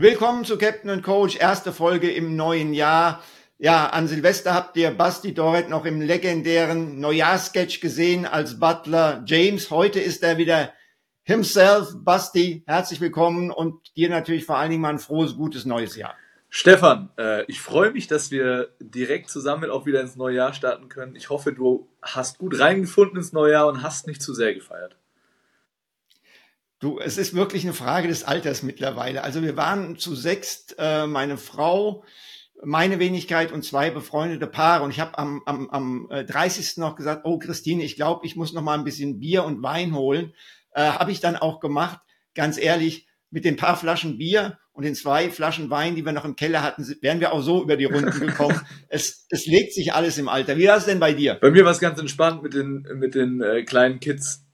Willkommen zu Captain und Coach, erste Folge im neuen Jahr. Ja, an Silvester habt ihr Basti Doret noch im legendären Neujahrssketch gesehen als Butler James. Heute ist er wieder himself. Basti, herzlich willkommen und dir natürlich vor allen Dingen mal ein frohes, gutes neues Jahr. Stefan, äh, ich freue mich, dass wir direkt zusammen auch wieder ins neue Jahr starten können. Ich hoffe, du hast gut reingefunden ins neue Jahr und hast nicht zu sehr gefeiert. Du, es ist wirklich eine Frage des Alters mittlerweile. Also wir waren zu sechst, äh, meine Frau, meine Wenigkeit und zwei befreundete Paare. Und ich habe am, am, am 30. Äh, noch gesagt, oh Christine, ich glaube, ich muss noch mal ein bisschen Bier und Wein holen. Äh, habe ich dann auch gemacht. Ganz ehrlich, mit den paar Flaschen Bier und den zwei Flaschen Wein, die wir noch im Keller hatten, wären wir auch so über die Runden gekommen. es, es legt sich alles im Alter. Wie war es denn bei dir? Bei mir war es ganz entspannt mit den, mit den äh, kleinen Kids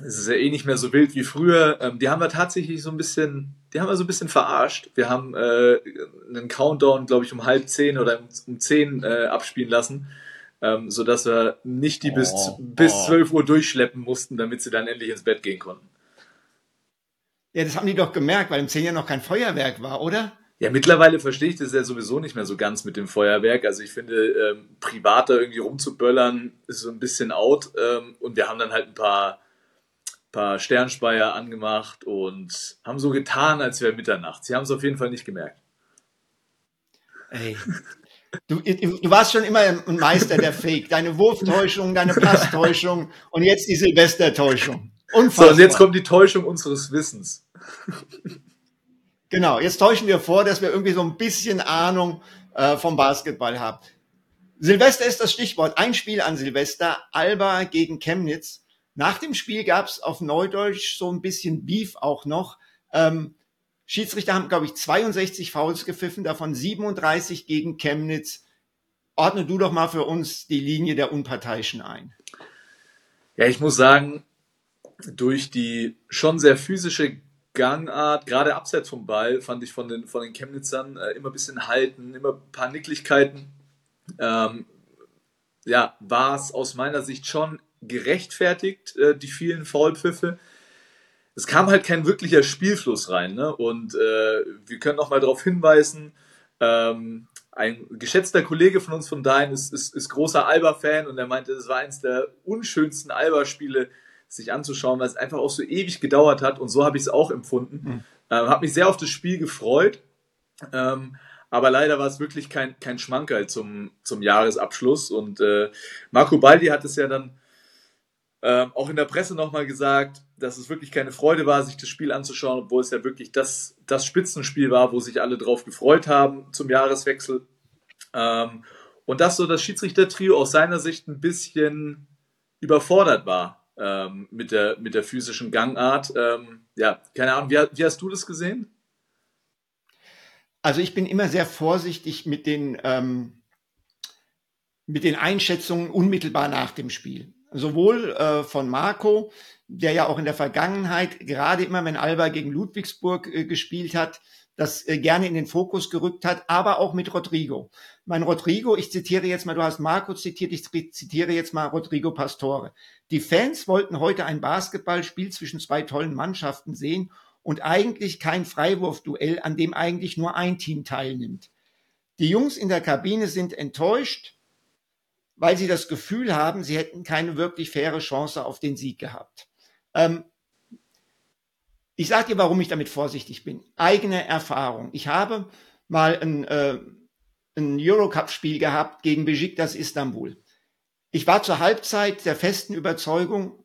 es ist ja eh nicht mehr so wild wie früher. Ähm, die haben wir tatsächlich so ein bisschen, die haben wir so ein bisschen verarscht. Wir haben äh, einen Countdown, glaube ich, um halb zehn oder um zehn äh, abspielen lassen, ähm, so dass wir nicht die oh, bis bis zwölf Uhr durchschleppen mussten, damit sie dann endlich ins Bett gehen konnten. Ja, das haben die doch gemerkt, weil im zehn Jahr noch kein Feuerwerk war, oder? Ja, mittlerweile verstehe ich das ja sowieso nicht mehr so ganz mit dem Feuerwerk. Also ich finde, ähm, privater irgendwie rumzuböllern ist so ein bisschen out. Ähm, und wir haben dann halt ein paar paar Sternspeier angemacht und haben so getan, als wäre Mitternacht. Sie haben es auf jeden Fall nicht gemerkt. Ey. Du, du warst schon immer ein Meister der Fake. Deine Wurftäuschung, deine Passtäuschung und jetzt die Silvestertäuschung. Unfassbar. So, und jetzt kommt die Täuschung unseres Wissens. Genau, jetzt täuschen wir vor, dass wir irgendwie so ein bisschen Ahnung äh, vom Basketball haben. Silvester ist das Stichwort. Ein Spiel an Silvester, Alba gegen Chemnitz. Nach dem Spiel gab es auf Neudeutsch so ein bisschen Beef auch noch. Ähm, Schiedsrichter haben, glaube ich, 62 Fouls gepfiffen, davon 37 gegen Chemnitz. Ordne du doch mal für uns die Linie der Unparteiischen ein. Ja, ich muss sagen, durch die schon sehr physische Gangart, gerade abseits vom Ball, fand ich von den, von den Chemnitzern äh, immer ein bisschen halten, immer ein paar Nicklichkeiten. Ähm, ja, war es aus meiner Sicht schon gerechtfertigt, äh, die vielen Foulpfiffe. Es kam halt kein wirklicher Spielfluss rein. Ne? Und äh, wir können noch mal darauf hinweisen, ähm, ein geschätzter Kollege von uns von Dein ist, ist, ist großer Alba-Fan und er meinte, es war eines der unschönsten Alba-Spiele, sich anzuschauen, weil es einfach auch so ewig gedauert hat und so habe ich es auch empfunden. Mhm. Ähm, habe mich sehr auf das Spiel gefreut. Ähm, aber leider war es wirklich kein, kein Schmankerl zum, zum Jahresabschluss. Und äh, Marco Baldi hat es ja dann ähm, auch in der Presse nochmal gesagt, dass es wirklich keine Freude war, sich das Spiel anzuschauen, obwohl es ja wirklich das, das Spitzenspiel war, wo sich alle drauf gefreut haben zum Jahreswechsel. Ähm, und dass so das Schiedsrichtertrio aus seiner Sicht ein bisschen überfordert war ähm, mit, der, mit der physischen Gangart. Ähm, ja, keine Ahnung, wie, wie, hast du das gesehen? Also ich bin immer sehr vorsichtig mit den, ähm, mit den Einschätzungen unmittelbar nach dem Spiel sowohl äh, von Marco, der ja auch in der Vergangenheit, gerade immer wenn Alba gegen Ludwigsburg äh, gespielt hat, das äh, gerne in den Fokus gerückt hat, aber auch mit Rodrigo. Mein Rodrigo, ich zitiere jetzt mal, du hast Marco zitiert, ich zitiere jetzt mal Rodrigo Pastore. Die Fans wollten heute ein Basketballspiel zwischen zwei tollen Mannschaften sehen und eigentlich kein Freiwurfduell, an dem eigentlich nur ein Team teilnimmt. Die Jungs in der Kabine sind enttäuscht, weil sie das Gefühl haben, sie hätten keine wirklich faire Chance auf den Sieg gehabt. Ähm, ich sage dir, warum ich damit vorsichtig bin. Eigene Erfahrung. Ich habe mal ein, äh, ein Eurocup-Spiel gehabt gegen Besiktas Istanbul. Ich war zur Halbzeit der festen Überzeugung,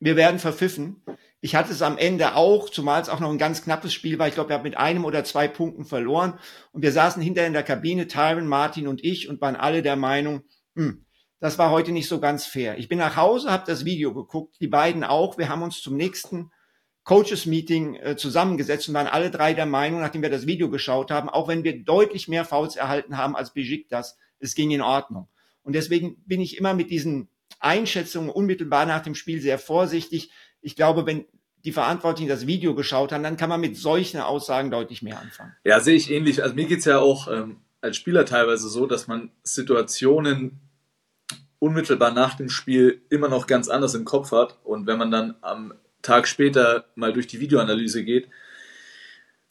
wir werden verpfiffen. Ich hatte es am Ende auch, zumal es auch noch ein ganz knappes Spiel war. Ich glaube, wir haben mit einem oder zwei Punkten verloren. Und wir saßen hinterher in der Kabine, Tyron, Martin und ich, und waren alle der Meinung, hm, das war heute nicht so ganz fair. Ich bin nach Hause, habe das Video geguckt, die beiden auch. Wir haben uns zum nächsten Coaches-Meeting äh, zusammengesetzt und waren alle drei der Meinung, nachdem wir das Video geschaut haben, auch wenn wir deutlich mehr Fouls erhalten haben als Besiktas, es ging in Ordnung. Und deswegen bin ich immer mit diesen Einschätzungen unmittelbar nach dem Spiel sehr vorsichtig. Ich glaube, wenn die Verantwortlichen das Video geschaut haben, dann kann man mit solchen Aussagen deutlich mehr anfangen. Ja, sehe ich ähnlich. Also mir geht's ja auch ähm, als Spieler teilweise so, dass man Situationen unmittelbar nach dem Spiel immer noch ganz anders im Kopf hat. Und wenn man dann am Tag später mal durch die Videoanalyse geht,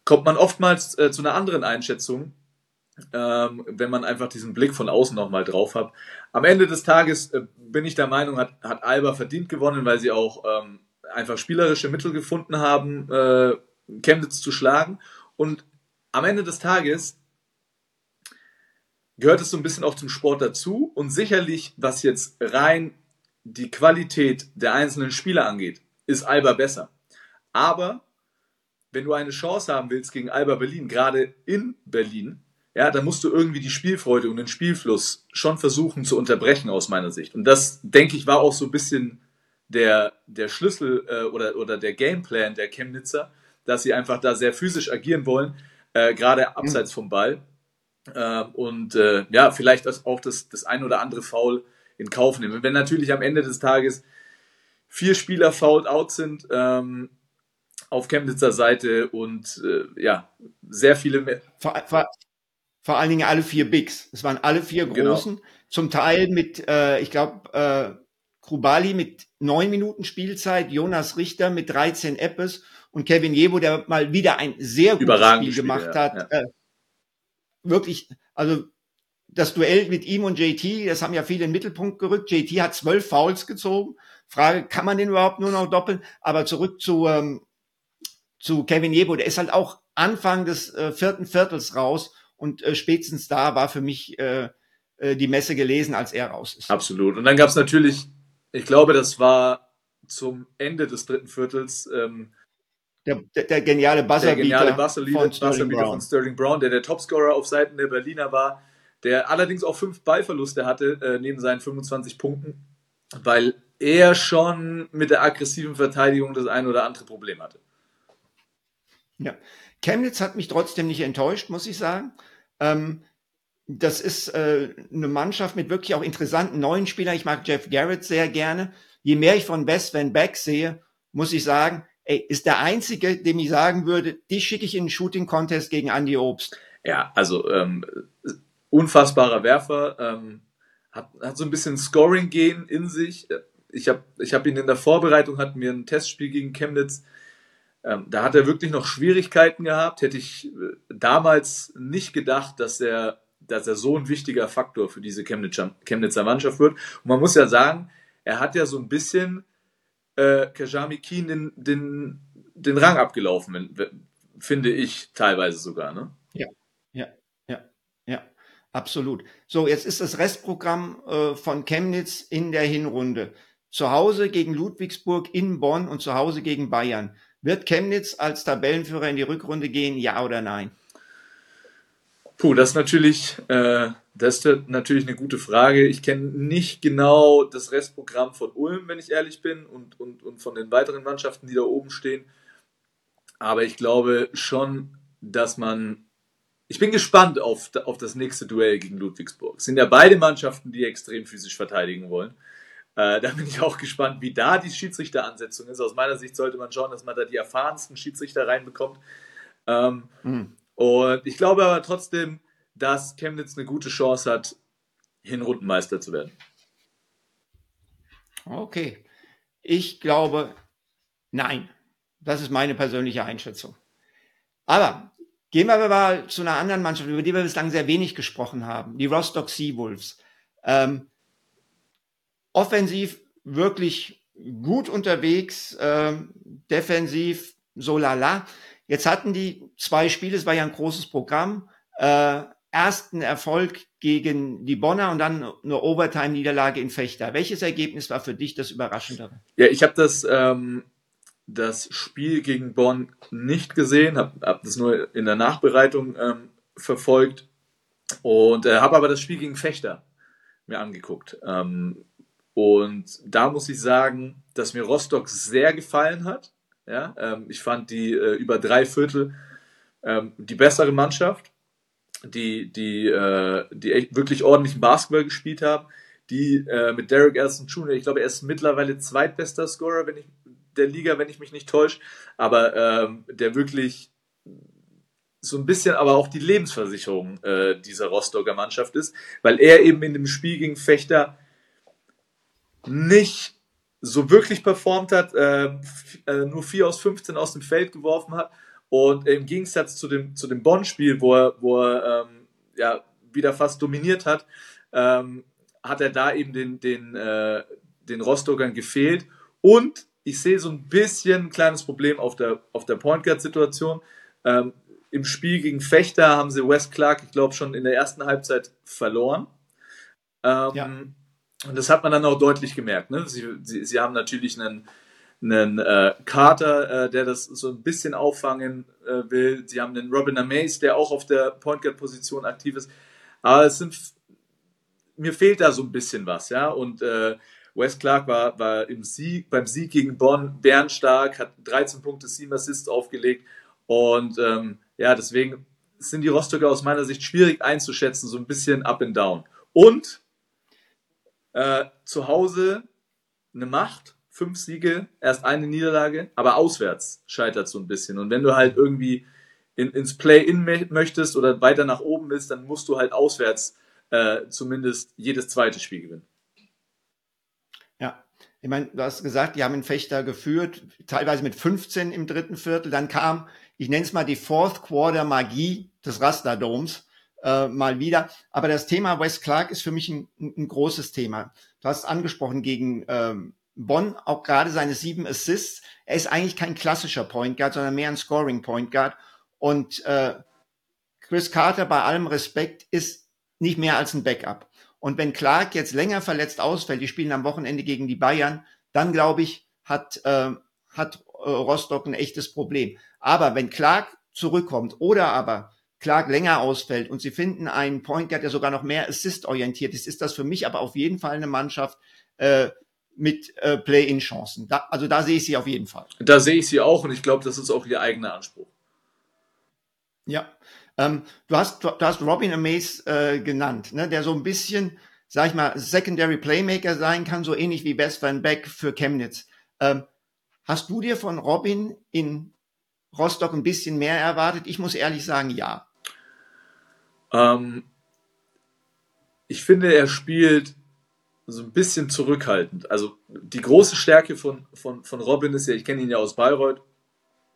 kommt man oftmals äh, zu einer anderen Einschätzung, ähm, wenn man einfach diesen Blick von außen nochmal drauf hat. Am Ende des Tages äh, bin ich der Meinung, hat, hat Alba verdient gewonnen, weil sie auch ähm, einfach spielerische Mittel gefunden haben, äh, Chemnitz zu schlagen. Und am Ende des Tages gehört es so ein bisschen auch zum Sport dazu. Und sicherlich, was jetzt rein die Qualität der einzelnen Spieler angeht, ist Alba besser. Aber wenn du eine Chance haben willst gegen Alba Berlin, gerade in Berlin, ja, dann musst du irgendwie die Spielfreude und den Spielfluss schon versuchen zu unterbrechen aus meiner Sicht. Und das, denke ich, war auch so ein bisschen der, der Schlüssel äh, oder, oder der Gameplan der Chemnitzer, dass sie einfach da sehr physisch agieren wollen, äh, gerade abseits vom Ball. Äh, und ja, vielleicht auch das, das ein oder andere Foul in Kauf nehmen. Wenn natürlich am Ende des Tages vier Spieler fouled out sind ähm, auf Chemnitzer Seite und äh, ja, sehr viele mehr. Vor, vor, vor, allen Dingen alle vier Bigs. Es waren alle vier genau. Großen. Genau. Zum Teil mit, äh, ich glaube, äh, Krubali mit neun Minuten Spielzeit, Jonas Richter mit 13 Eppes und Kevin Jebo, der mal wieder ein sehr gutes Spiel gemacht Spiel, ja, hat. Ja. Äh, wirklich, also das Duell mit ihm und JT, das haben ja viele in den Mittelpunkt gerückt. JT hat zwölf Fouls gezogen. Frage, kann man den überhaupt nur noch doppeln? Aber zurück zu, ähm, zu Kevin Jebo, der ist halt auch Anfang des äh, vierten Viertels raus und äh, spätestens da war für mich äh, äh, die Messe gelesen, als er raus ist. Absolut. Und dann gab es natürlich, ich glaube, das war zum Ende des dritten Viertels. Ähm, der, der, der, geniale Buzzerbeater, der geniale Buzzerbeater von, Sterling Buzzerbeater von Sterling Brown, der der Topscorer auf Seiten der Berliner war, der allerdings auch fünf Ballverluste hatte, äh, neben seinen 25 Punkten, weil er schon mit der aggressiven Verteidigung das ein oder andere Problem hatte. Ja, Chemnitz hat mich trotzdem nicht enttäuscht, muss ich sagen. Ähm, das ist äh, eine Mannschaft mit wirklich auch interessanten neuen Spielern. Ich mag Jeff Garrett sehr gerne. Je mehr ich von West Van Beck sehe, muss ich sagen, ey, ist der einzige, dem ich sagen würde, die schicke ich in einen Shooting Contest gegen Andy Obst. Ja, also ähm, unfassbarer Werfer, ähm, hat, hat so ein bisschen Scoring-Gehen in sich ich habe ich hab ihn in der Vorbereitung, hatten wir ein Testspiel gegen Chemnitz. Ähm, da hat er wirklich noch Schwierigkeiten gehabt. Hätte ich äh, damals nicht gedacht, dass er, dass er so ein wichtiger Faktor für diese Chemnitzer, Chemnitzer Mannschaft wird. Und man muss ja sagen, er hat ja so ein bisschen äh, Kajami Keen den, den, den Rang abgelaufen, finde ich teilweise sogar. Ne? Ja, ja, ja, ja, absolut. So, jetzt ist das Restprogramm äh, von Chemnitz in der Hinrunde. Zu Hause gegen Ludwigsburg in Bonn und zu Hause gegen Bayern. Wird Chemnitz als Tabellenführer in die Rückrunde gehen, ja oder nein? Puh, das ist natürlich, äh, das ist natürlich eine gute Frage. Ich kenne nicht genau das Restprogramm von Ulm, wenn ich ehrlich bin, und, und, und von den weiteren Mannschaften, die da oben stehen. Aber ich glaube schon, dass man. Ich bin gespannt auf, auf das nächste Duell gegen Ludwigsburg. Es sind ja beide Mannschaften, die extrem physisch verteidigen wollen. Äh, da bin ich auch gespannt, wie da die Schiedsrichteransetzung ist. Aus meiner Sicht sollte man schauen, dass man da die erfahrensten Schiedsrichter reinbekommt. Ähm, mhm. Und ich glaube aber trotzdem, dass Chemnitz eine gute Chance hat, Hinrundenmeister zu werden. Okay. Ich glaube, nein. Das ist meine persönliche Einschätzung. Aber gehen wir mal zu einer anderen Mannschaft, über die wir bislang sehr wenig gesprochen haben. Die Rostock Seawolves. Ähm, offensiv wirklich gut unterwegs, äh, defensiv so lala. Jetzt hatten die zwei Spiele, es war ja ein großes Programm. Äh, ersten Erfolg gegen die Bonner und dann eine Overtime-Niederlage in Fechter. Welches Ergebnis war für dich das Überraschendere? Ja, ich habe das, ähm, das Spiel gegen Bonn nicht gesehen, habe hab das nur in der Nachbereitung ähm, verfolgt und äh, habe aber das Spiel gegen Fechter mir angeguckt. Ähm, und da muss ich sagen, dass mir Rostock sehr gefallen hat. Ja? Ähm, ich fand die äh, über drei Viertel ähm, die bessere Mannschaft, die, die, äh, die echt wirklich ordentlichen Basketball gespielt haben, die äh, mit Derek Elson Jr., ich glaube, er ist mittlerweile zweitbester Scorer wenn ich, der Liga, wenn ich mich nicht täusche, aber ähm, der wirklich so ein bisschen aber auch die Lebensversicherung äh, dieser Rostocker Mannschaft ist, weil er eben in dem Spiel gegen Fechter nicht so wirklich performt hat, äh, äh, nur 4 aus 15 aus dem Feld geworfen hat und im Gegensatz zu dem, zu dem Bonn-Spiel, wo er, wo er ähm, ja, wieder fast dominiert hat, ähm, hat er da eben den, den, äh, den Rostockern gefehlt und ich sehe so ein bisschen ein kleines Problem auf der, auf der Point Guard-Situation. Ähm, Im Spiel gegen Fechter haben sie Wes Clark, ich glaube, schon in der ersten Halbzeit verloren. Ähm, ja. Und das hat man dann auch deutlich gemerkt. Ne? Sie, sie, sie haben natürlich einen, einen äh, Carter, äh, der das so ein bisschen auffangen äh, will. Sie haben einen Robin Amaze, der auch auf der Point Guard Position aktiv ist. Aber es sind mir fehlt da so ein bisschen was, ja. Und äh, Wes Clark war, war im Sieg, beim Sieg gegen Bonn bärenstark, hat 13 Punkte, 7 Assists aufgelegt. Und ähm, ja, deswegen sind die Rostocker aus meiner Sicht schwierig einzuschätzen, so ein bisschen up and down. Und äh, zu Hause eine Macht, fünf Siege, erst eine Niederlage, aber auswärts scheitert so ein bisschen. Und wenn du halt irgendwie in, ins Play-In möchtest oder weiter nach oben willst, dann musst du halt auswärts äh, zumindest jedes zweite Spiel gewinnen. Ja, ich meine, du hast gesagt, die haben den Fechter geführt, teilweise mit 15 im dritten Viertel. Dann kam, ich nenne es mal die Fourth Quarter Magie des Rasterdoms äh, mal wieder. Aber das Thema Wes Clark ist für mich ein, ein großes Thema. Du hast angesprochen gegen ähm, Bonn auch gerade seine sieben Assists. Er ist eigentlich kein klassischer Point Guard, sondern mehr ein Scoring Point Guard. Und äh, Chris Carter, bei allem Respekt, ist nicht mehr als ein Backup. Und wenn Clark jetzt länger verletzt ausfällt, die spielen am Wochenende gegen die Bayern, dann glaube ich, hat, äh, hat äh, Rostock ein echtes Problem. Aber wenn Clark zurückkommt oder aber Clark länger ausfällt und sie finden einen Point Guard, der sogar noch mehr Assist-orientiert ist, ist das für mich aber auf jeden Fall eine Mannschaft äh, mit äh, Play-in-Chancen. also da sehe ich sie auf jeden Fall. Da sehe ich sie auch und ich glaube, das ist auch ihr eigener Anspruch. Ja, ähm, du, hast, du, hast Robin Amaze äh, genannt, ne, der so ein bisschen, sag ich mal, Secondary Playmaker sein kann, so ähnlich wie Wes Van Beck für Chemnitz. Ähm, hast du dir von Robin in Rostock ein bisschen mehr erwartet? Ich muss ehrlich sagen, ja. Ähm, ich finde, er spielt so ein bisschen zurückhaltend. Also die große Stärke von, von, von Robin ist ja, ich kenne ihn ja aus Bayreuth,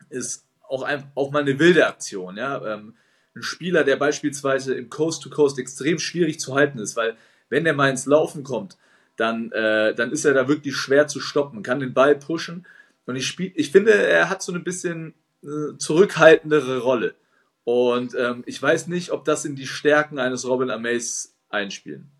ist auch, ein, auch mal eine wilde Aktion. Ja? Ähm, ein Spieler, der beispielsweise im Coast-to-Coast extrem schwierig zu halten ist, weil wenn der mal ins Laufen kommt, dann, äh, dann ist er da wirklich schwer zu stoppen, kann den Ball pushen. Und ich, spiel, ich finde, er hat so ein bisschen äh, zurückhaltendere Rolle. Und ähm, ich weiß nicht, ob das in die Stärken eines Robin Amaze einspielen.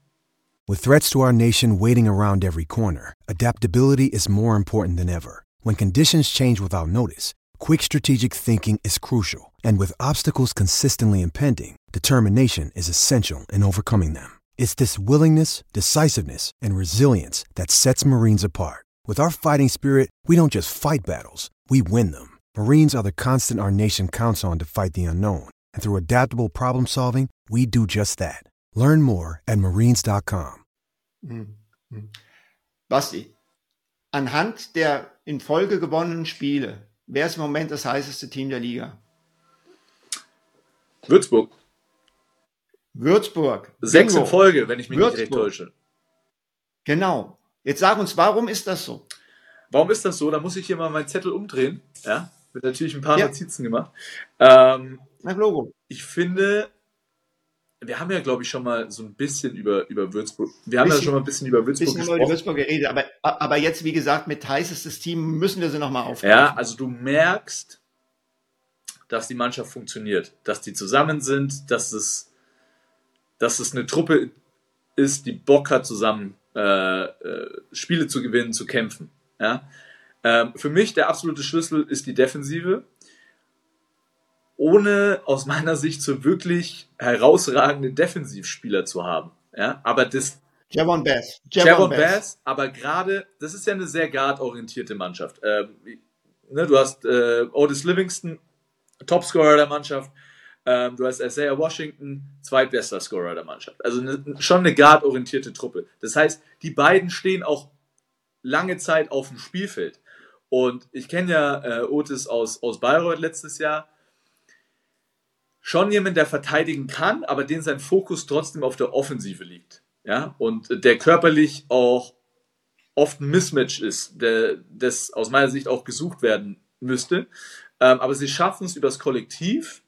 With threats to our nation waiting around every corner, adaptability is more important than ever. When conditions change without notice, quick strategic thinking is crucial. And with obstacles consistently impending, determination is essential in overcoming them. It's this willingness, decisiveness, and resilience that sets Marines apart. With our fighting spirit, we don't just fight battles, we win them. Marines are the constant our nation counts on to fight the unknown. And through adaptable problem solving, we do just that. Learn more at marines.com. Mhm. Basti, anhand der in Folge gewonnenen Spiele, wer ist im Moment das heißeste Team der Liga? Würzburg. Würzburg. Sechs Bingo. in Folge, wenn ich mich Würzburg. nicht recht täusche. Genau. Jetzt sag uns, warum ist das so? Warum ist das so? Da muss ich hier mal meinen Zettel umdrehen. Ja, wird natürlich ein paar ja. Notizen gemacht. Ähm, Nach Logo. Ich finde, wir haben ja, glaube ich, schon mal so ein bisschen über, über Würzburg, wir haben bisschen, ja schon mal ein bisschen über Würzburg bisschen gesprochen. Über Würzburg geredet, aber, aber jetzt, wie gesagt, mit heißestes Team müssen wir sie nochmal aufgreifen. Ja, also du merkst, dass die Mannschaft funktioniert, dass die zusammen sind, dass es, dass es eine Truppe ist, die Bock hat, zusammen äh, äh, Spiele zu gewinnen, zu kämpfen. Ja? Ähm, für mich der absolute Schlüssel ist die Defensive ohne aus meiner Sicht so wirklich herausragende Defensivspieler zu haben. Ja, aber das. Javon Bass. Javon, Javon Bass. Bass, aber gerade, das ist ja eine sehr guardorientierte Mannschaft. Ähm, ne, du hast äh, Otis Livingston, Topscorer der Mannschaft, ähm, du hast Isaiah Washington, zweitbester Scorer der Mannschaft. Also ne, schon eine guard-orientierte Truppe. Das heißt, die beiden stehen auch lange Zeit auf dem Spielfeld. Und ich kenne ja äh, Otis aus, aus Bayreuth letztes Jahr. Schon jemand, der verteidigen kann, aber den sein Fokus trotzdem auf der Offensive liegt. Ja, und der körperlich auch oft ein Mismatch ist, der, das aus meiner Sicht auch gesucht werden müsste. Ähm, aber sie schaffen es übers Kollektiv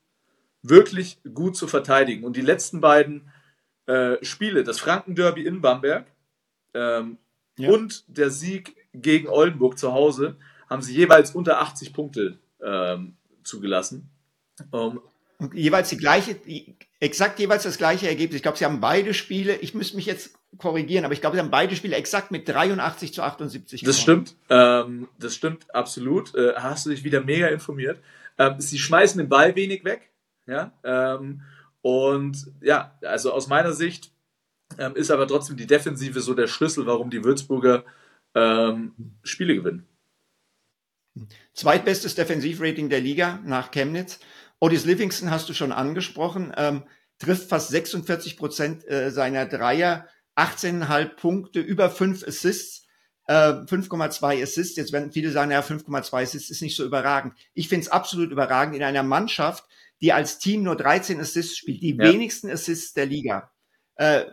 wirklich gut zu verteidigen. Und die letzten beiden äh, Spiele, das Franken-Derby in Bamberg ähm, ja. und der Sieg gegen Oldenburg zu Hause, haben sie jeweils unter 80 Punkte ähm, zugelassen. Um, und jeweils die gleiche, exakt jeweils das gleiche Ergebnis. Ich glaube, sie haben beide Spiele, ich müsste mich jetzt korrigieren, aber ich glaube, sie haben beide Spiele exakt mit 83 zu 78 Das stimmt, ähm, das stimmt absolut. Äh, hast du dich wieder mega informiert. Ähm, sie schmeißen den Ball wenig weg, ja, ähm, und ja, also aus meiner Sicht ähm, ist aber trotzdem die Defensive so der Schlüssel, warum die Würzburger ähm, Spiele gewinnen. Zweitbestes Defensivrating der Liga nach Chemnitz. Otis Livingston hast du schon angesprochen, ähm, trifft fast 46 Prozent äh, seiner Dreier, 18,5 Punkte, über 5 Assists, äh, 5,2 Assists. Jetzt werden viele sagen, ja, 5,2 Assists ist nicht so überragend. Ich finde es absolut überragend in einer Mannschaft, die als Team nur 13 Assists spielt, die ja. wenigsten Assists der Liga. Äh,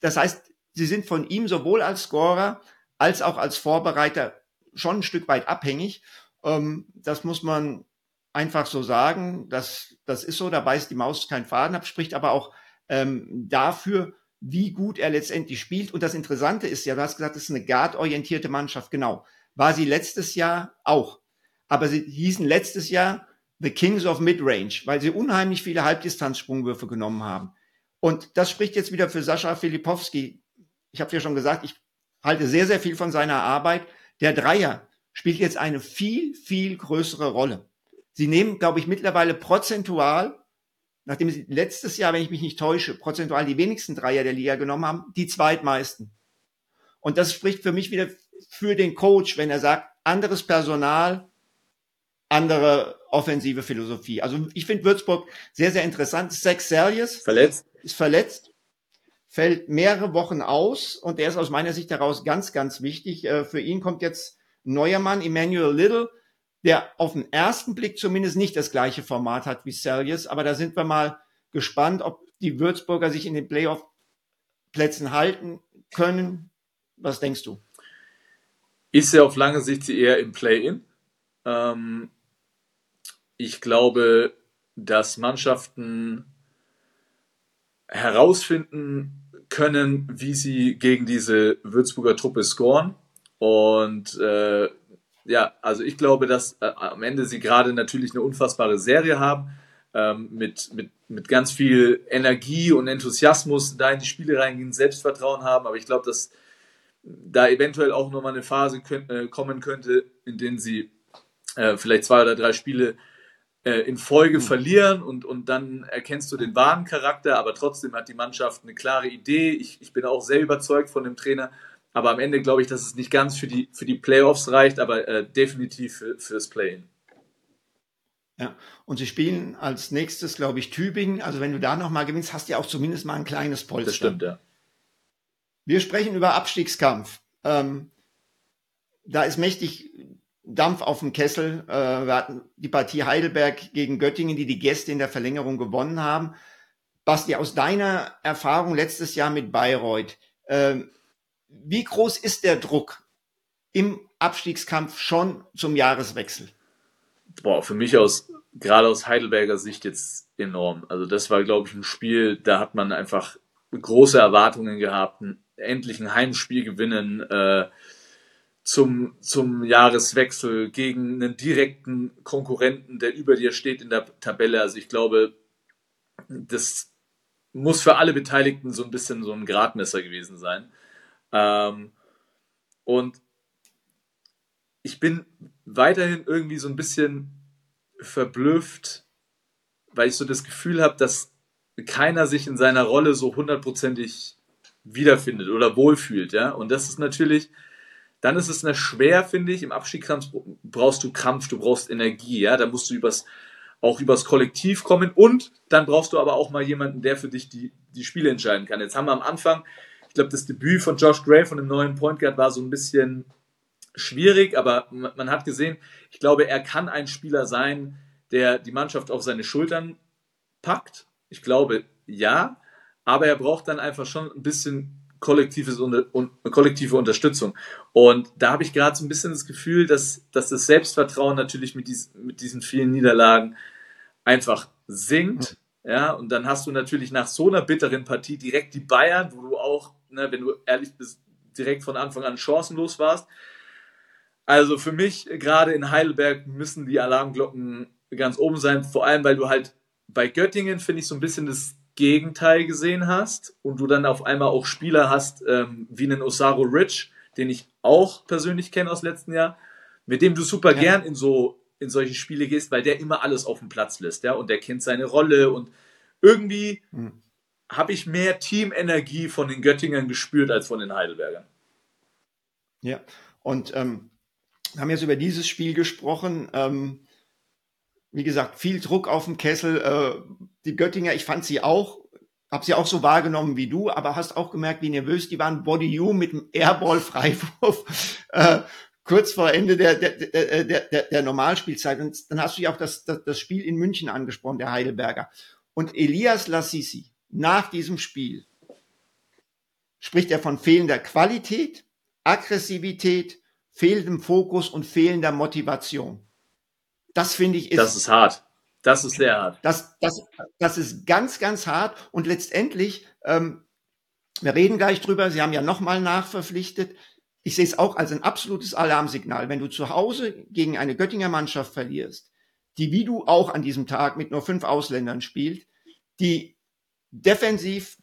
das heißt, sie sind von ihm sowohl als Scorer als auch als Vorbereiter schon ein Stück weit abhängig. Ähm, das muss man einfach so sagen. Das, das ist so, da beißt die Maus keinen Faden ab, spricht aber auch ähm, dafür, wie gut er letztendlich spielt. Und das Interessante ist ja, du hast gesagt, es ist eine guard-orientierte Mannschaft. Genau. War sie letztes Jahr auch. Aber sie hießen letztes Jahr The Kings of Midrange, weil sie unheimlich viele Halbdistanzsprungwürfe genommen haben. Und das spricht jetzt wieder für Sascha Filipowski. Ich habe ja schon gesagt, ich halte sehr, sehr viel von seiner Arbeit. Der Dreier spielt jetzt eine viel, viel größere Rolle. Sie nehmen, glaube ich, mittlerweile prozentual, nachdem sie letztes Jahr, wenn ich mich nicht täusche, prozentual die wenigsten Dreier der Liga genommen haben, die zweitmeisten. Und das spricht für mich wieder für den Coach, wenn er sagt, anderes Personal, andere offensive Philosophie. Also ich finde Würzburg sehr, sehr interessant. Sex Serious verletzt. ist verletzt, fällt mehrere Wochen aus und der ist aus meiner Sicht heraus ganz, ganz wichtig. Äh, für ihn kommt jetzt neuer Mann, Emmanuel Little, der auf den ersten Blick zumindest nicht das gleiche Format hat wie Celsius. Aber da sind wir mal gespannt, ob die Würzburger sich in den Playoff-Plätzen halten können. Was denkst du? Ist ja auf lange Sicht sie eher im Play-In. Ähm, ich glaube, dass Mannschaften herausfinden können, wie sie gegen diese Würzburger Truppe scoren. Und äh, ja, also ich glaube, dass äh, am Ende sie gerade natürlich eine unfassbare Serie haben, ähm, mit, mit, mit ganz viel Energie und Enthusiasmus da in die Spiele reingehen, Selbstvertrauen haben, aber ich glaube, dass da eventuell auch nochmal eine Phase könnt, äh, kommen könnte, in denen sie äh, vielleicht zwei oder drei Spiele äh, in Folge mhm. verlieren und, und dann erkennst du den wahren Charakter, aber trotzdem hat die Mannschaft eine klare Idee. Ich, ich bin auch sehr überzeugt von dem Trainer aber am Ende glaube ich, dass es nicht ganz für die, für die Playoffs reicht, aber äh, definitiv für, fürs Play-In. Ja, und sie spielen als nächstes, glaube ich, Tübingen. Also wenn du da nochmal gewinnst, hast du ja auch zumindest mal ein kleines Polster. Das stimmt, ja. Wir sprechen über Abstiegskampf. Ähm, da ist mächtig Dampf auf dem Kessel. Äh, wir hatten die Partie Heidelberg gegen Göttingen, die die Gäste in der Verlängerung gewonnen haben. Basti, aus deiner Erfahrung letztes Jahr mit Bayreuth, ähm, wie groß ist der Druck im Abstiegskampf schon zum Jahreswechsel? Boah, für mich aus, gerade aus Heidelberger Sicht jetzt enorm. Also das war, glaube ich, ein Spiel, da hat man einfach große Erwartungen gehabt, endlich ein Heimspiel gewinnen äh, zum, zum Jahreswechsel gegen einen direkten Konkurrenten, der über dir steht in der Tabelle. Also ich glaube, das muss für alle Beteiligten so ein bisschen so ein Gradmesser gewesen sein. Ähm, und ich bin weiterhin irgendwie so ein bisschen verblüfft, weil ich so das Gefühl habe, dass keiner sich in seiner Rolle so hundertprozentig wiederfindet oder wohlfühlt, ja. Und das ist natürlich, dann ist es eine schwer, finde ich, im Abstiegskampf brauchst du Krampf, du brauchst Energie, ja, da musst du übers, auch übers Kollektiv kommen und dann brauchst du aber auch mal jemanden, der für dich die, die Spiele entscheiden kann. Jetzt haben wir am Anfang, ich glaube, das Debüt von Josh Gray von dem neuen Point Guard war so ein bisschen schwierig, aber man hat gesehen, ich glaube, er kann ein Spieler sein, der die Mannschaft auf seine Schultern packt. Ich glaube, ja, aber er braucht dann einfach schon ein bisschen kollektives und, kollektive Unterstützung. Und da habe ich gerade so ein bisschen das Gefühl, dass, dass das Selbstvertrauen natürlich mit, dies, mit diesen vielen Niederlagen einfach sinkt. Ja, und dann hast du natürlich nach so einer bitteren Partie direkt die Bayern, wo du auch, ne, wenn du ehrlich bist, direkt von Anfang an chancenlos warst. Also für mich, gerade in Heidelberg, müssen die Alarmglocken ganz oben sein, vor allem weil du halt bei Göttingen, finde ich, so ein bisschen das Gegenteil gesehen hast und du dann auf einmal auch Spieler hast, ähm, wie einen Osaro Rich, den ich auch persönlich kenne aus letzten Jahr, mit dem du super ja. gern in so in solche Spiele gehst, weil der immer alles auf dem Platz lässt, ja, und der kennt seine Rolle und irgendwie hm. Habe ich mehr Teamenergie von den Göttingern gespürt als von den Heidelbergern. Ja, und ähm, wir haben jetzt über dieses Spiel gesprochen. Ähm, wie gesagt, viel Druck auf dem Kessel. Äh, die Göttinger, ich fand sie auch, habe sie auch so wahrgenommen wie du, aber hast auch gemerkt, wie nervös die waren. Body You mit dem Airball-Freiwurf. Äh, kurz vor Ende der, der, der, der, der Normalspielzeit. Und dann hast du ja auch das, das, das Spiel in München angesprochen, der Heidelberger. Und Elias Lassisi, nach diesem Spiel, spricht er von fehlender Qualität, Aggressivität, fehlendem Fokus und fehlender Motivation. Das finde ich ist. Das ist hart. Das ist sehr hart. Das, das, das ist ganz, ganz hart. Und letztendlich, ähm, wir reden gleich drüber, Sie haben ja nochmal nachverpflichtet. Ich sehe es auch als ein absolutes Alarmsignal. Wenn du zu Hause gegen eine Göttinger Mannschaft verlierst, die wie du auch an diesem Tag mit nur fünf Ausländern spielt, die defensiv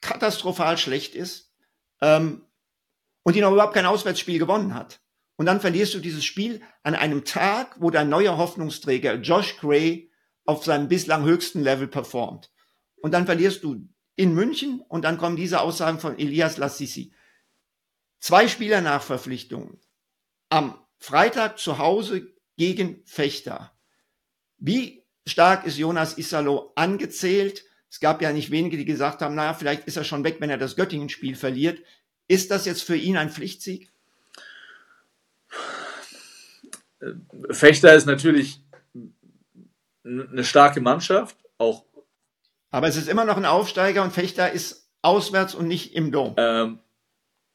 katastrophal schlecht ist ähm, und die noch überhaupt kein Auswärtsspiel gewonnen hat. Und dann verlierst du dieses Spiel an einem Tag, wo dein neuer Hoffnungsträger Josh Gray auf seinem bislang höchsten Level performt. Und dann verlierst du in München und dann kommen diese Aussagen von Elias Lassisi. Zwei Spieler nach Verpflichtungen. Am Freitag zu Hause gegen Fechter. Wie stark ist Jonas Isalo angezählt? Es gab ja nicht wenige, die gesagt haben, naja, vielleicht ist er schon weg, wenn er das Göttingen-Spiel verliert. Ist das jetzt für ihn ein Pflichtsieg? Fechter ist natürlich eine starke Mannschaft, auch. Aber es ist immer noch ein Aufsteiger und Fechter ist auswärts und nicht im Dom. Ähm,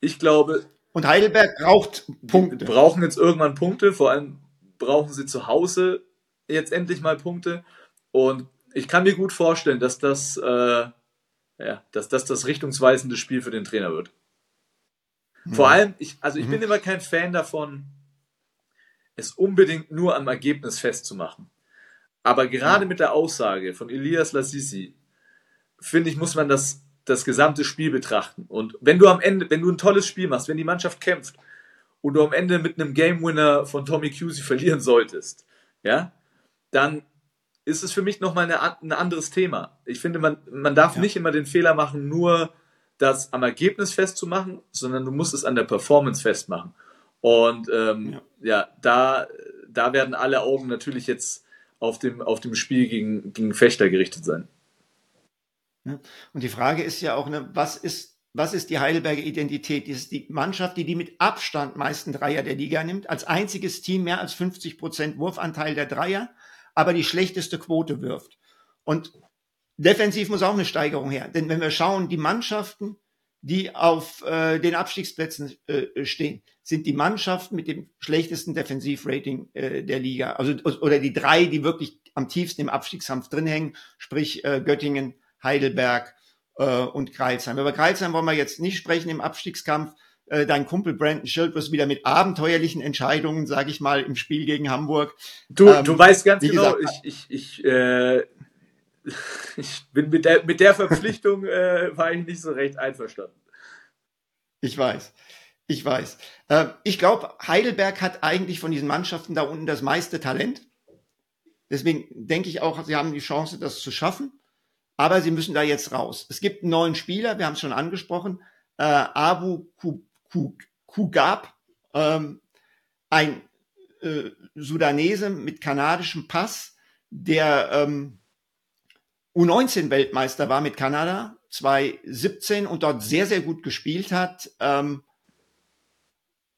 ich glaube. Und Heidelberg braucht Punkte. Brauchen jetzt irgendwann Punkte, vor allem brauchen sie zu Hause jetzt endlich mal Punkte. Und ich kann mir gut vorstellen, dass das, äh, ja, dass das das richtungsweisende Spiel für den Trainer wird. Vor allem, ich, also ich mhm. bin immer kein Fan davon, es unbedingt nur am Ergebnis festzumachen. Aber gerade ja. mit der Aussage von Elias Lassisi, finde ich, muss man das, das gesamte Spiel betrachten. Und wenn du am Ende, wenn du ein tolles Spiel machst, wenn die Mannschaft kämpft und du am Ende mit einem Game Winner von Tommy Cusey verlieren solltest, ja, dann ist es für mich nochmal ein anderes Thema. Ich finde, man, man darf ja. nicht immer den Fehler machen, nur das am Ergebnis festzumachen, sondern du musst es an der Performance festmachen. Und ähm, ja. ja, da, da werden alle Augen natürlich jetzt auf dem, auf dem Spiel gegen, gegen Fechter gerichtet sein. Und die Frage ist ja auch, ne, was ist, was ist die Heidelberger Identität? Das ist die Mannschaft, die die mit Abstand meisten Dreier der Liga nimmt, als einziges Team mehr als 50 Prozent Wurfanteil der Dreier, aber die schlechteste Quote wirft. Und defensiv muss auch eine Steigerung her. Denn wenn wir schauen, die Mannschaften, die auf äh, den Abstiegsplätzen äh, stehen, sind die Mannschaften mit dem schlechtesten Defensivrating äh, der Liga. Also oder die drei, die wirklich am tiefsten im Abstiegskampf drin hängen, sprich äh, Göttingen, Heidelberg äh, und Kreilsheim. Über Kreilsheim wollen wir jetzt nicht sprechen im Abstiegskampf. Äh, dein Kumpel Brandon Schild wird wieder mit abenteuerlichen Entscheidungen, sage ich mal, im Spiel gegen Hamburg. Du, ähm, du weißt ganz genau, gesagt, ich, ich, ich, äh, ich bin mit der, mit der Verpflichtung äh, war ich nicht so recht einverstanden. Ich weiß. Ich weiß. Äh, ich glaube, Heidelberg hat eigentlich von diesen Mannschaften da unten das meiste Talent. Deswegen denke ich auch, sie haben die Chance, das zu schaffen. Aber sie müssen da jetzt raus. Es gibt einen neuen Spieler, wir haben es schon angesprochen, äh, Abu Kugab, ähm, ein äh, Sudanese mit kanadischem Pass, der ähm, U19-Weltmeister war mit Kanada 2017 und dort sehr, sehr gut gespielt hat. Ähm,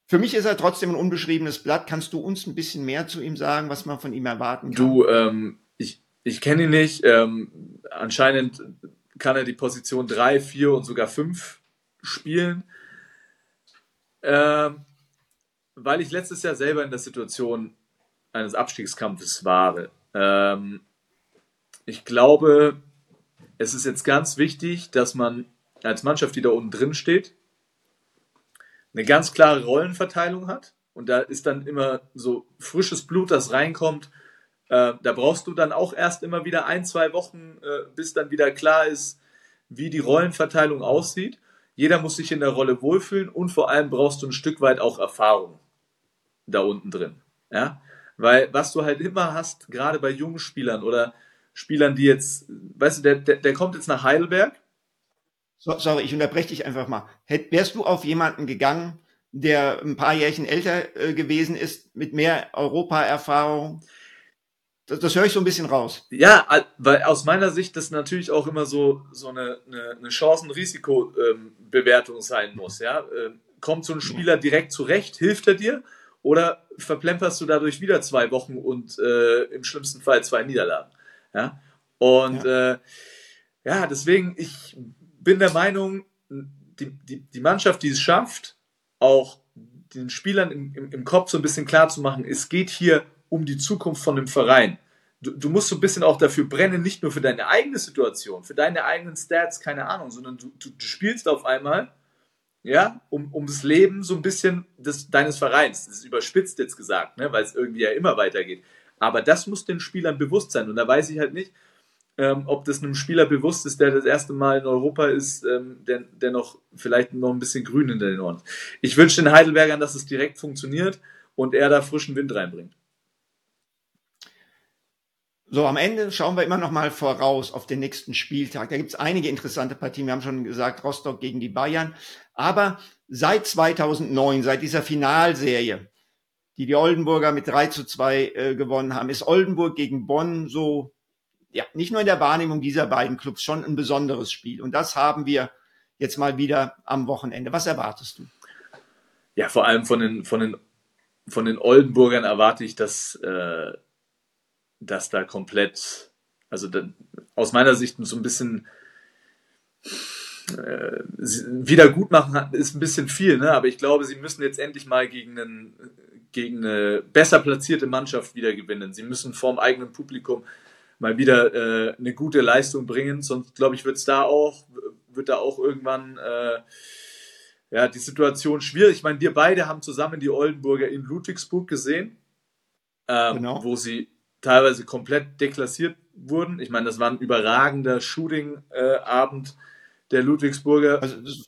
für mich ist er trotzdem ein unbeschriebenes Blatt. Kannst du uns ein bisschen mehr zu ihm sagen, was man von ihm erwarten kann? Du, ähm, ich, ich kenne ihn nicht. Ähm, anscheinend kann er die Position 3, 4 und sogar 5 spielen. Ähm, weil ich letztes Jahr selber in der Situation eines Abstiegskampfes war. Ähm, ich glaube, es ist jetzt ganz wichtig, dass man als Mannschaft, die da unten drin steht, eine ganz klare Rollenverteilung hat. Und da ist dann immer so frisches Blut, das reinkommt. Äh, da brauchst du dann auch erst immer wieder ein, zwei Wochen, äh, bis dann wieder klar ist, wie die Rollenverteilung aussieht. Jeder muss sich in der Rolle wohlfühlen und vor allem brauchst du ein Stück weit auch Erfahrung da unten drin. Ja? Weil was du halt immer hast, gerade bei jungen Spielern oder Spielern, die jetzt, weißt du, der, der, der kommt jetzt nach Heidelberg. So, sorry, ich unterbreche dich einfach mal. Hätt, wärst du auf jemanden gegangen, der ein paar Jährchen älter äh, gewesen ist, mit mehr Europa-Erfahrung? Das, das höre ich so ein bisschen raus. Ja, weil aus meiner Sicht das natürlich auch immer so, so eine, eine, eine Chancen-Risiko-Bewertung ähm, sein muss. Ja? Ähm, kommt so ein Spieler direkt zurecht, hilft er dir? Oder verplemperst du dadurch wieder zwei Wochen und äh, im schlimmsten Fall zwei Niederlagen? Ja? Und ja. Äh, ja, deswegen, ich bin der Meinung, die, die, die Mannschaft, die es schafft, auch den Spielern im, im, im Kopf so ein bisschen klar zu machen, es geht hier um die Zukunft von dem Verein. Du, du, musst so ein bisschen auch dafür brennen, nicht nur für deine eigene Situation, für deine eigenen Stats, keine Ahnung, sondern du, du, du spielst auf einmal, ja, um, ums Leben so ein bisschen des, deines Vereins. Das ist überspitzt jetzt gesagt, ne, weil es irgendwie ja immer weitergeht. Aber das muss den Spielern bewusst sein. Und da weiß ich halt nicht, ähm, ob das einem Spieler bewusst ist, der das erste Mal in Europa ist, ähm, der, der noch vielleicht noch ein bisschen grün in den Ohren. Ich wünsche den Heidelbergern, dass es direkt funktioniert und er da frischen Wind reinbringt. So, am Ende schauen wir immer noch mal voraus auf den nächsten Spieltag. Da gibt es einige interessante Partien. Wir haben schon gesagt, Rostock gegen die Bayern. Aber seit 2009, seit dieser Finalserie, die die Oldenburger mit 3 zu 2 äh, gewonnen haben, ist Oldenburg gegen Bonn so, ja, nicht nur in der Wahrnehmung dieser beiden Clubs schon ein besonderes Spiel. Und das haben wir jetzt mal wieder am Wochenende. Was erwartest du? Ja, vor allem von den, von den, von den Oldenburgern erwarte ich, dass, äh, dass da komplett, also da, aus meiner Sicht so ein bisschen äh, Wiedergutmachen ist ein bisschen viel, ne? aber ich glaube, sie müssen jetzt endlich mal gegen, einen, gegen eine besser platzierte Mannschaft wieder gewinnen. Sie müssen vorm eigenen Publikum mal wieder äh, eine gute Leistung bringen, sonst glaube ich, wird es da auch, wird da auch irgendwann äh, ja, die Situation schwierig. Ich meine, wir beide haben zusammen die Oldenburger in Ludwigsburg gesehen, ähm, genau. wo sie teilweise komplett deklassiert wurden. Ich meine, das war ein überragender Shooting-Abend der Ludwigsburger. Also das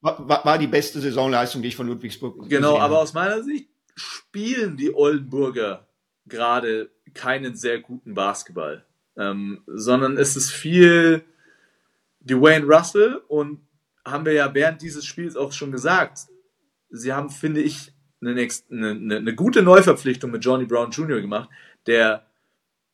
war, war die beste Saisonleistung, die ich von Ludwigsburg Genau, aber aus meiner Sicht spielen die Oldenburger gerade keinen sehr guten Basketball, ähm, sondern es ist viel Dwayne Russell und haben wir ja während dieses Spiels auch schon gesagt, sie haben, finde ich, eine, eine, eine gute Neuverpflichtung mit Johnny Brown Jr. gemacht, der,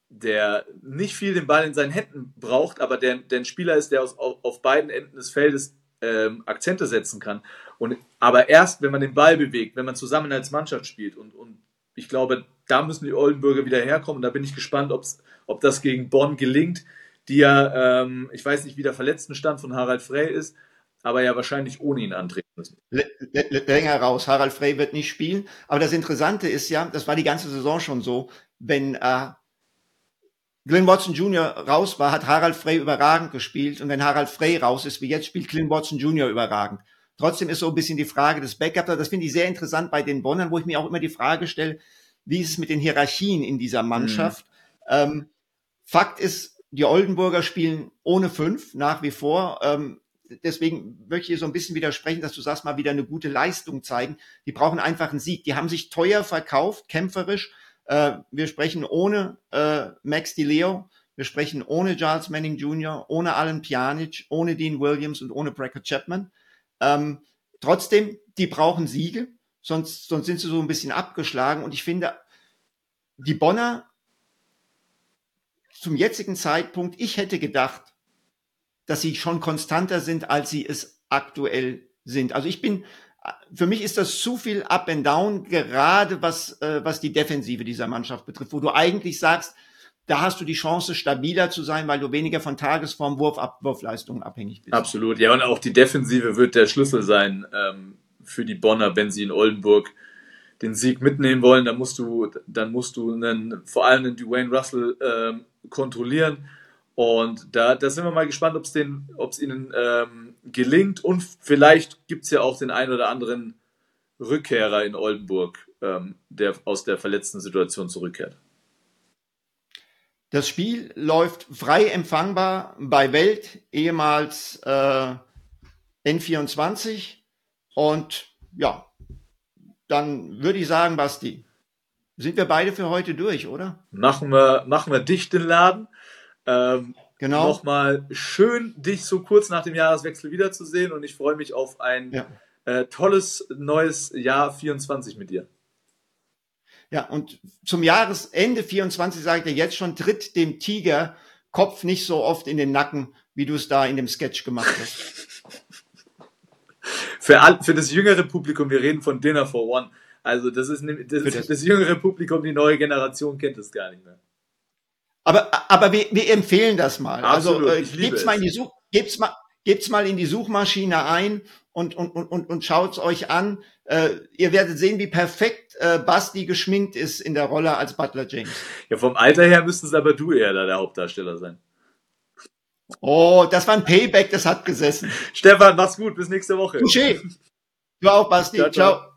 der nicht viel den Ball in seinen Händen braucht, aber der, der ein Spieler ist, der aus, auf, beiden Enden des Feldes ähm, Akzente setzen kann. Und, aber erst, wenn man den Ball bewegt, wenn man zusammen als Mannschaft spielt und, und ich glaube, da müssen die Oldenburger wieder herkommen. Da bin ich gespannt, ob's, ob das gegen Bonn gelingt, die ja, ähm, ich weiß nicht, wie der Verletztenstand von Harald Frey ist, aber ja wahrscheinlich ohne ihn antreten. Länger raus. Harald Frey wird nicht spielen. Aber das Interessante ist ja, das war die ganze Saison schon so, wenn äh, Glenn Watson Jr. raus war, hat Harald Frey überragend gespielt. Und wenn Harald Frey raus ist, wie jetzt, spielt Glenn Watson Jr. überragend. Trotzdem ist so ein bisschen die Frage des Backups. Das finde ich sehr interessant bei den Bonnern, wo ich mir auch immer die Frage stelle, wie ist es mit den Hierarchien in dieser Mannschaft? Mhm. Ähm, Fakt ist, die Oldenburger spielen ohne fünf nach wie vor. Ähm, deswegen möchte ich so ein bisschen widersprechen, dass du sagst, mal wieder eine gute Leistung zeigen. Die brauchen einfach einen Sieg. Die haben sich teuer verkauft, kämpferisch. Äh, wir sprechen ohne äh, Max DiLeo, wir sprechen ohne Charles Manning Jr., ohne Alan Pjanic, ohne Dean Williams und ohne Brackett Chapman. Ähm, trotzdem, die brauchen Siege, sonst, sonst sind sie so ein bisschen abgeschlagen. Und ich finde, die Bonner zum jetzigen Zeitpunkt, ich hätte gedacht, dass sie schon konstanter sind, als sie es aktuell sind. Also ich bin, für mich ist das zu viel Up and Down, gerade was, äh, was die Defensive dieser Mannschaft betrifft, wo du eigentlich sagst, da hast du die Chance, stabiler zu sein, weil du weniger von Tagesform, Wurf, Abwurfleistungen abhängig bist. Absolut, ja, und auch die Defensive wird der Schlüssel sein ähm, für die Bonner, wenn sie in Oldenburg den Sieg mitnehmen wollen, dann musst du, dann musst du einen, vor allem einen Dwayne Russell ähm, kontrollieren. Und da, da sind wir mal gespannt, ob es ihnen ähm, gelingt. Und vielleicht gibt es ja auch den einen oder anderen Rückkehrer in Oldenburg, ähm, der aus der verletzten Situation zurückkehrt. Das Spiel läuft frei empfangbar bei Welt, ehemals äh, N24. Und ja, dann würde ich sagen, Basti, sind wir beide für heute durch, oder? Machen wir, machen wir dicht den Laden. Ähm, genau. Nochmal schön, dich so kurz nach dem Jahreswechsel wiederzusehen und ich freue mich auf ein ja. äh, tolles neues Jahr 24 mit dir. Ja, und zum Jahresende 24 sage ich dir jetzt schon, tritt dem Tiger Kopf nicht so oft in den Nacken, wie du es da in dem Sketch gemacht hast. für, all, für das jüngere Publikum, wir reden von Dinner for One. Also das ist das, das, das jüngere Publikum, die neue Generation kennt es gar nicht mehr. Aber, aber wir, wir empfehlen das mal. Also, Absolut, also äh, gebt's mal in die Such, gebt's mal, gebt's mal in die Suchmaschine ein und und und und, und schaut's euch an. Äh, ihr werdet sehen, wie perfekt äh, Basti geschminkt ist in der Rolle als Butler James. Ja, vom Alter her müsstest aber du eher da der Hauptdarsteller sein. Oh, das war ein Payback, das hat gesessen. Stefan, mach's gut, bis nächste Woche. Touché. Du auch, Basti. ciao. ciao. ciao.